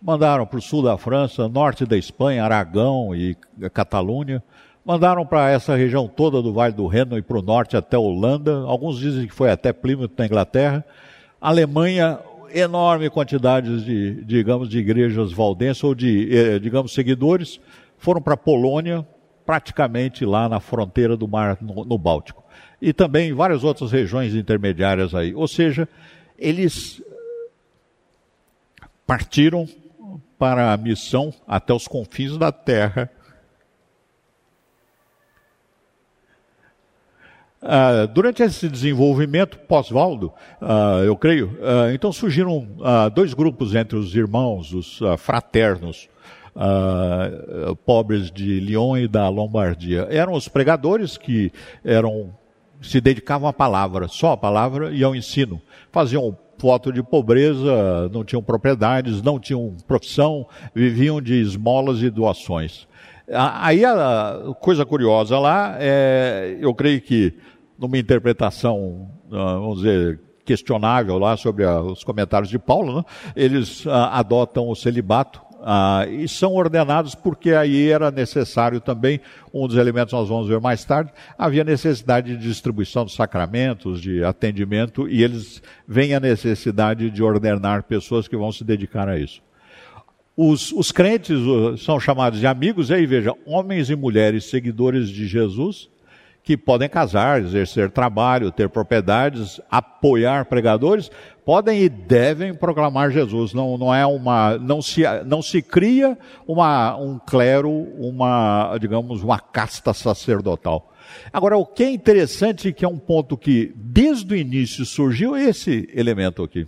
mandaram para o sul da França, norte da Espanha, Aragão e Catalunha, Mandaram para essa região toda do Vale do Reno e para o norte até Holanda. Alguns dizem que foi até Plymouth, na Inglaterra. Alemanha, enorme quantidade de, digamos, de igrejas valdenses ou de, eh, digamos, seguidores. Foram para a Polônia, praticamente lá na fronteira do mar, no, no Báltico. E também várias outras regiões intermediárias aí. Ou seja, eles partiram para a missão até os confins da terra Uh, durante esse desenvolvimento pós-Valdo, uh, eu creio, uh, então surgiram dois grupos entre os irmãos, os fraternos, pobres de Lyon e da Lombardia. Eram os pregadores que eram se dedicavam à palavra, só à palavra e ao ensino. Faziam foto de pobreza, não tinham propriedades, não tinham profissão, viviam de esmolas e doações. Aí a coisa curiosa lá, é, eu creio que numa interpretação, ah, vamos dizer, questionável lá sobre os comentários de Paulo, né? eles ah, adotam o celibato ah, e são ordenados porque aí era necessário também, um dos elementos nós vamos ver mais tarde, havia necessidade de distribuição dos sacramentos, de atendimento, e eles veem a necessidade de ordenar pessoas que vão se dedicar a isso. Os, os crentes são chamados de amigos, e aí veja, homens e mulheres seguidores de Jesus, que podem casar, exercer trabalho, ter propriedades, apoiar pregadores, podem e devem proclamar Jesus. Não, não é uma, não se, não se cria uma, um clero, uma, digamos, uma casta sacerdotal. Agora, o que é interessante, que é um ponto que desde o início surgiu esse elemento aqui.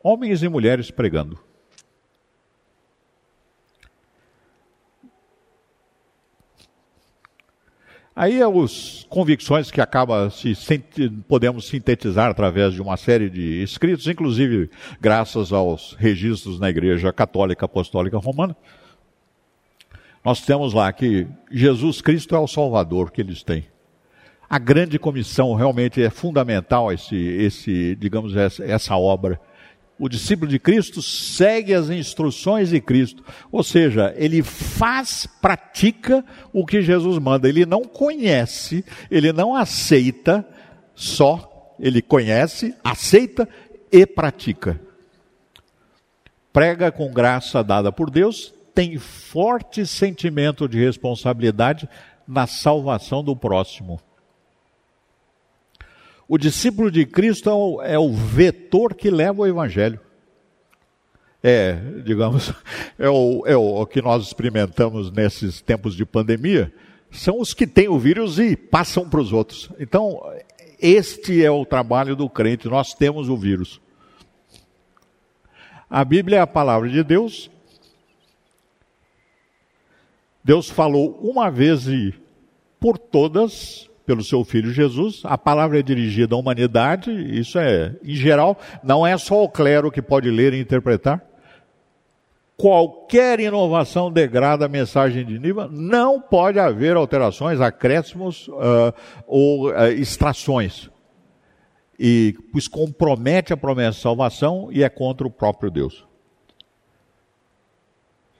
Homens e mulheres pregando. Aí as é convicções que acaba se podemos sintetizar através de uma série de escritos, inclusive graças aos registros na Igreja Católica Apostólica Romana. Nós temos lá que Jesus Cristo é o Salvador que eles têm. A grande comissão realmente é fundamental esse, esse digamos essa, essa obra o discípulo de Cristo segue as instruções de Cristo. Ou seja, ele faz, pratica o que Jesus manda. Ele não conhece, ele não aceita só, ele conhece, aceita e pratica. Prega com graça dada por Deus, tem forte sentimento de responsabilidade na salvação do próximo. O discípulo de Cristo é o, é o vetor que leva o evangelho. É, digamos, é o, é o que nós experimentamos nesses tempos de pandemia, são os que têm o vírus e passam para os outros. Então, este é o trabalho do crente, nós temos o vírus. A Bíblia é a palavra de Deus. Deus falou uma vez e por todas pelo seu filho Jesus. A palavra é dirigida à humanidade, isso é, em geral, não é só o clero que pode ler e interpretar. Qualquer inovação degrada a mensagem de Niva, não pode haver alterações, acréscimos uh, ou uh, extrações. E pois compromete a promessa de salvação e é contra o próprio Deus.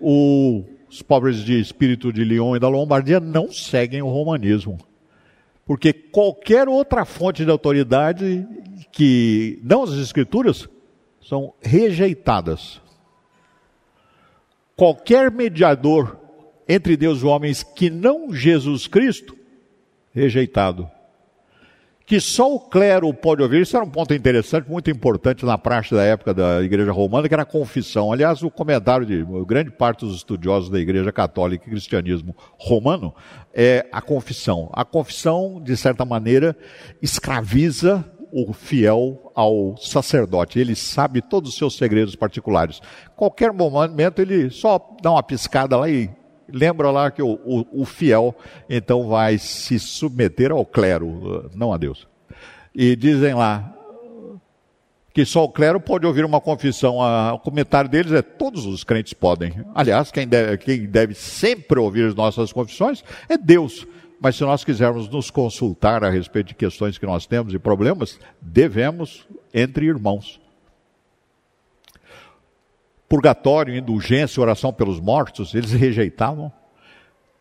O, os pobres de espírito de Lyon e da Lombardia não seguem o romanismo. Porque qualquer outra fonte de autoridade que não as escrituras são rejeitadas. Qualquer mediador entre Deus e homens que não Jesus Cristo, rejeitado que só o clero pode ouvir. Isso era um ponto interessante, muito importante na praxe da época da Igreja Romana, que era a confissão. Aliás, o comentário de grande parte dos estudiosos da Igreja Católica e Cristianismo romano é a confissão. A confissão, de certa maneira, escraviza o fiel ao sacerdote. Ele sabe todos os seus segredos particulares. Qualquer momento ele só dá uma piscada lá e lembra lá que o, o, o fiel então vai se submeter ao clero, não a Deus. E dizem lá, que só o clero pode ouvir uma confissão. O comentário deles é todos os crentes podem. Aliás, quem deve, quem deve sempre ouvir as nossas confissões é Deus. Mas se nós quisermos nos consultar a respeito de questões que nós temos e problemas, devemos entre irmãos. Purgatório, indulgência, oração pelos mortos, eles rejeitavam.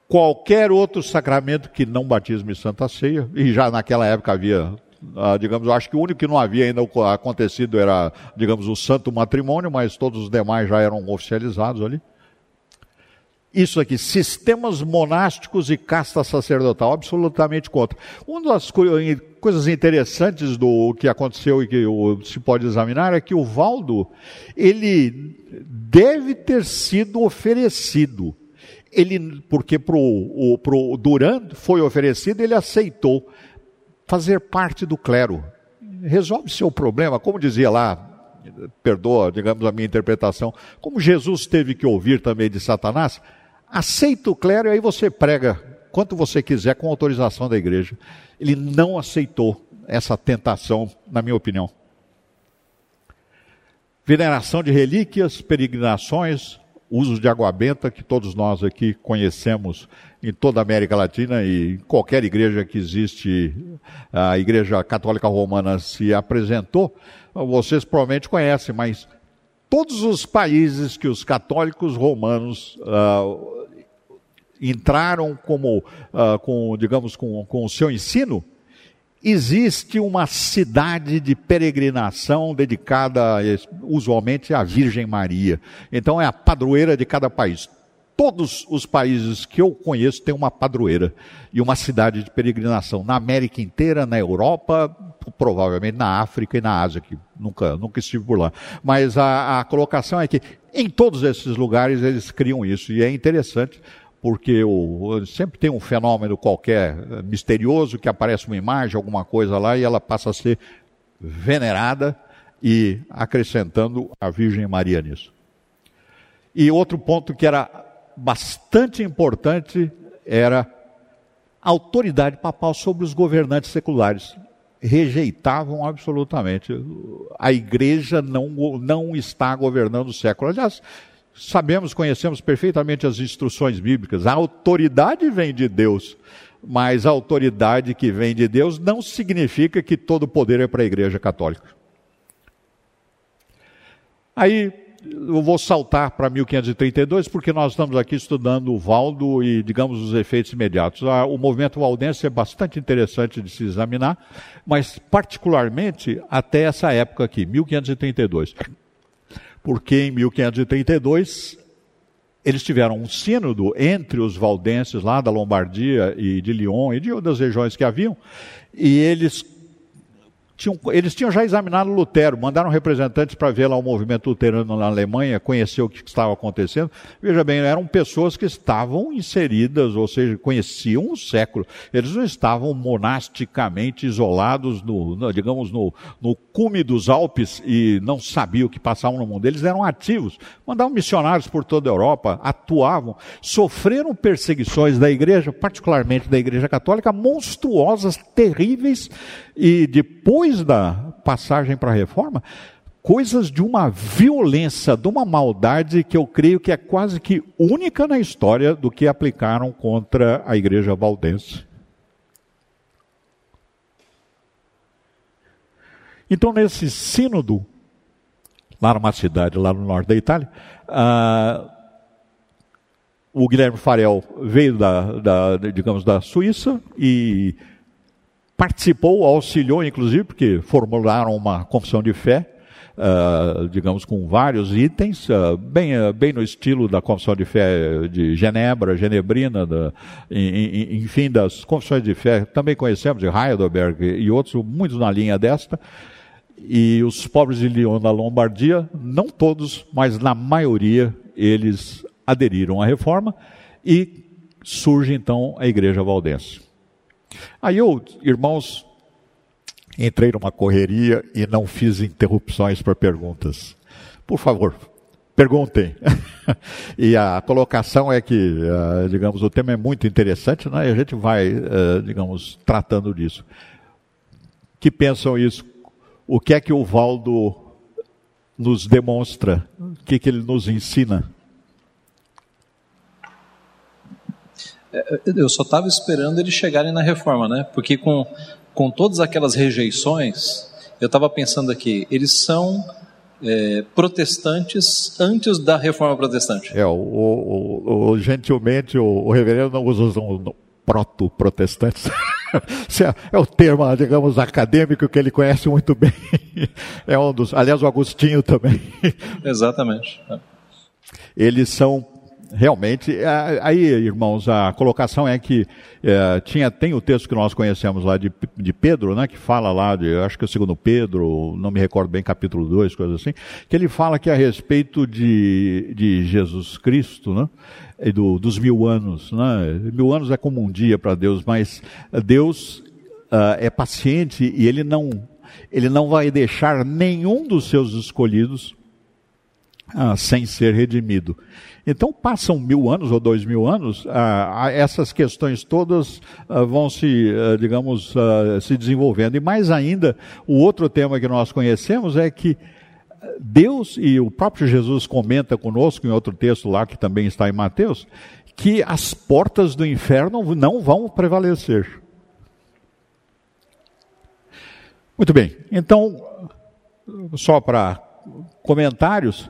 Qualquer outro sacramento que não batismo e santa ceia, e já naquela época havia ah, digamos, acho que o único que não havia ainda acontecido era, digamos, o santo matrimônio, mas todos os demais já eram oficializados ali. Isso aqui, sistemas monásticos e casta sacerdotal, absolutamente contra. Uma das coisas interessantes do que aconteceu e que se pode examinar é que o Valdo, ele deve ter sido oferecido. Ele, porque para o Duran foi oferecido, ele aceitou fazer parte do clero. Resolve seu problema, como dizia lá, perdoa, digamos, a minha interpretação, como Jesus teve que ouvir também de Satanás, aceita o clero e aí você prega quanto você quiser com autorização da igreja. Ele não aceitou essa tentação, na minha opinião. Veneração de relíquias, peregrinações, usos de água benta, que todos nós aqui conhecemos em toda a América Latina e em qualquer igreja que existe, a Igreja Católica Romana se apresentou, vocês provavelmente conhecem, mas todos os países que os católicos romanos uh, entraram como, uh, com, digamos, com, com o seu ensino, existe uma cidade de peregrinação dedicada usualmente à Virgem Maria. Então é a padroeira de cada país. Todos os países que eu conheço têm uma padroeira e uma cidade de peregrinação. Na América inteira, na Europa, provavelmente na África e na Ásia, que nunca, nunca estive por lá. Mas a, a colocação é que em todos esses lugares eles criam isso. E é interessante porque o, sempre tem um fenômeno qualquer eh, misterioso que aparece uma imagem, alguma coisa lá, e ela passa a ser venerada e acrescentando a Virgem Maria nisso. E outro ponto que era bastante importante era a autoridade papal sobre os governantes seculares. Rejeitavam absolutamente. A igreja não, não está governando o século. Aliás, sabemos, conhecemos perfeitamente as instruções bíblicas. A autoridade vem de Deus, mas a autoridade que vem de Deus não significa que todo o poder é para a Igreja Católica. Aí eu vou saltar para 1532, porque nós estamos aqui estudando o Valdo e, digamos, os efeitos imediatos. Ah, o movimento valdense é bastante interessante de se examinar, mas particularmente até essa época aqui, 1532 porque em 1532 eles tiveram um sínodo entre os valdenses lá da Lombardia e de Lyon e de outras regiões que haviam, e eles tinham, eles tinham já examinado Lutero, mandaram representantes para ver lá o movimento luterano na Alemanha, conhecer o que estava acontecendo. Veja bem, eram pessoas que estavam inseridas, ou seja, conheciam o século. Eles não estavam monasticamente isolados, no, no digamos, no, no cume dos Alpes e não sabiam o que passavam no mundo. Eles eram ativos, mandavam missionários por toda a Europa, atuavam, sofreram perseguições da igreja, particularmente da igreja católica, monstruosas, terríveis, e depois da passagem para a reforma, coisas de uma violência, de uma maldade que eu creio que é quase que única na história do que aplicaram contra a igreja valdense. Então, nesse sínodo, lá numa cidade, lá no norte da Itália, ah, o Guilherme Farel veio da, da, digamos, da Suíça e participou, auxiliou, inclusive, porque formularam uma confissão de fé, uh, digamos, com vários itens, uh, bem, uh, bem no estilo da confissão de fé de Genebra, Genebrina, da, enfim, das confissões de fé, também conhecemos de Heidelberg e outros, muitos na linha desta. E os pobres de Lyon da Lombardia, não todos, mas na maioria, eles aderiram à reforma e surge então a Igreja Valdense. Aí eu, irmãos, entrei numa correria e não fiz interrupções para perguntas. Por favor, perguntem. e a colocação é que, uh, digamos, o tema é muito interessante, né? E a gente vai, uh, digamos, tratando disso. Que pensam isso? O que é que o Valdo nos demonstra? O que, que ele nos ensina? Eu só estava esperando eles chegarem na reforma, né? Porque com, com todas aquelas rejeições, eu estava pensando aqui, eles são é, protestantes antes da reforma protestante. É, o, o, o gentilmente o, o, reverendo não usa o proto-protestantes. É, é o termo, digamos, acadêmico que ele conhece muito bem. É um dos, aliás, o Agostinho também. Exatamente. É. Eles são realmente, aí, irmãos, a colocação é que é, tinha, tem o texto que nós conhecemos lá de, de Pedro, né, que fala lá de, acho que é o segundo Pedro, não me recordo bem, capítulo 2, coisa assim, que ele fala que a respeito de, de Jesus Cristo, né, e do, dos mil anos, né, mil anos é como um dia para Deus, mas Deus uh, é paciente e ele não, ele não vai deixar nenhum dos seus escolhidos uh, sem ser redimido. Então, passam mil anos ou dois mil anos, ah, essas questões todas ah, vão se, ah, digamos, ah, se desenvolvendo. E mais ainda, o outro tema que nós conhecemos é que Deus, e o próprio Jesus comenta conosco em outro texto lá que também está em Mateus, que as portas do inferno não vão prevalecer. Muito bem, então, só para comentários,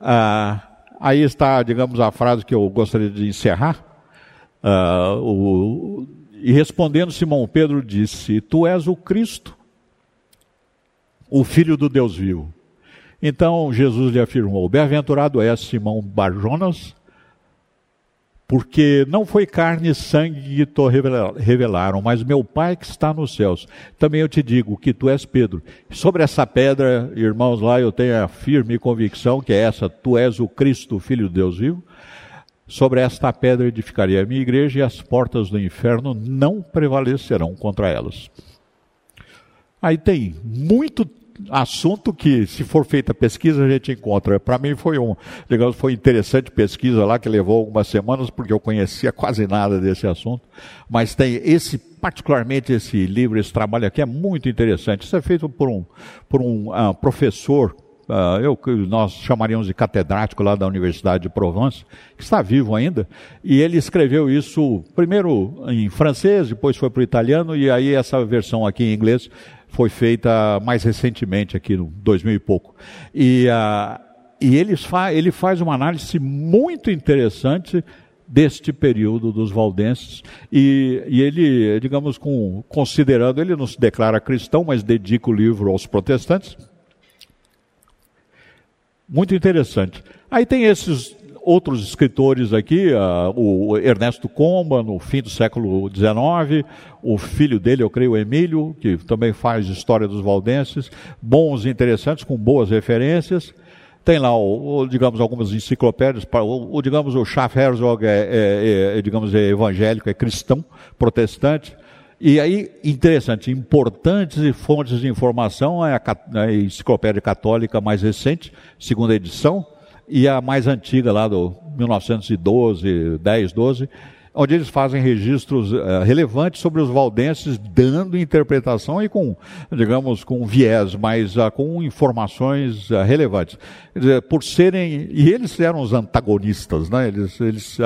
ah, Aí está, digamos, a frase que eu gostaria de encerrar. Uh, o, e respondendo, Simão Pedro disse: Tu és o Cristo, o Filho do Deus vivo. Então Jesus lhe afirmou: Bem-aventurado és Simão Barjonas, porque não foi carne e sangue que te revelaram, mas meu Pai que está nos céus. Também eu te digo que tu és Pedro. Sobre essa pedra, irmãos, lá eu tenho a firme convicção que é essa: tu és o Cristo, Filho de Deus vivo. Sobre esta pedra edificarei a minha igreja e as portas do inferno não prevalecerão contra elas. Aí tem muito assunto que, se for feita pesquisa, a gente encontra. Para mim foi um, digamos, foi interessante pesquisa lá que levou algumas semanas, porque eu conhecia quase nada desse assunto. Mas tem esse, particularmente esse livro, esse trabalho aqui é muito interessante. Isso é feito por um, por um uh, professor Uh, eu, nós chamaríamos de catedrático lá da Universidade de Provence, que está vivo ainda, e ele escreveu isso primeiro em francês, depois foi para o italiano, e aí essa versão aqui em inglês foi feita mais recentemente, aqui no 2000 e pouco. E, uh, e ele, fa ele faz uma análise muito interessante deste período dos valdenses e, e, ele, digamos, com, considerando, ele não se declara cristão, mas dedica o livro aos protestantes. Muito interessante. Aí tem esses outros escritores aqui, uh, o Ernesto Comba, no fim do século XIX, o filho dele, eu creio, Emílio, que também faz história dos valdenses, bons e interessantes, com boas referências. Tem lá, o, o, digamos, algumas enciclopédias, o, o digamos, o Schaff Herzog é, é, é, digamos, é evangélico, é cristão, protestante. E aí, interessante, importantes fontes de informação é a, a enciclopédia católica mais recente, segunda edição, e a mais antiga lá do 1912, 10, 12, onde eles fazem registros uh, relevantes sobre os valdenses, dando interpretação e com, digamos, com viés, mas uh, com informações uh, relevantes. Dizer, por serem, e eles eram os antagonistas, né? Eles, eles,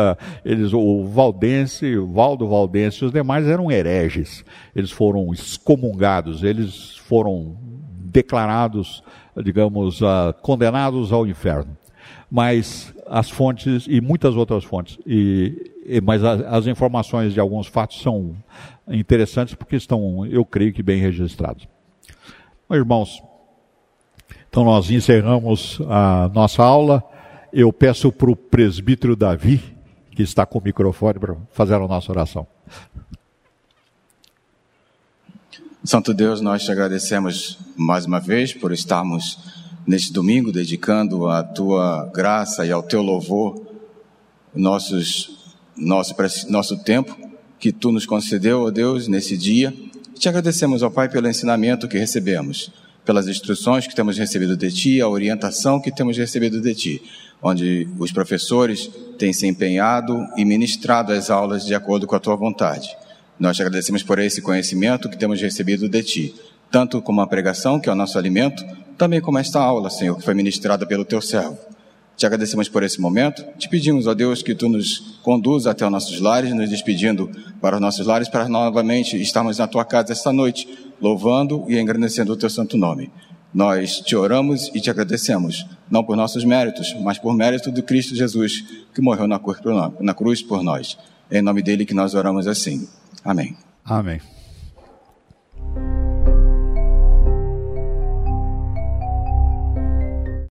eles, o valdense, o Valdo Valdense e os demais eram hereges. Eles foram excomungados, eles foram declarados, digamos, condenados ao inferno mas as fontes e muitas outras fontes. E, e mas as, informações de alguns fatos são interessantes porque estão, eu creio que bem registrados. irmãos, então nós encerramos a nossa aula. Eu peço para o presbítero Davi, que está com o microfone, para fazer a nossa oração. Santo Deus, nós te agradecemos mais uma vez por estarmos neste domingo, dedicando a tua graça e ao teu louvor nossos, nosso, nosso tempo que tu nos concedeu, ó Deus, nesse dia. Te agradecemos, ó Pai, pelo ensinamento que recebemos, pelas instruções que temos recebido de Ti, a orientação que temos recebido de Ti, onde os professores têm se empenhado e ministrado as aulas de acordo com a Tua vontade. Nós te agradecemos por esse conhecimento que temos recebido de Ti, tanto como a pregação, que é o nosso alimento, também como esta aula, Senhor, que foi ministrada pelo Teu servo. Te agradecemos por esse momento. Te pedimos, ó Deus, que tu nos conduza até os nossos lares, nos despedindo para os nossos lares, para novamente estarmos na tua casa esta noite, louvando e engrandecendo o teu santo nome. Nós te oramos e te agradecemos, não por nossos méritos, mas por mérito de Cristo Jesus, que morreu na cruz por nós. Em nome dele que nós oramos assim. Amém. Amém.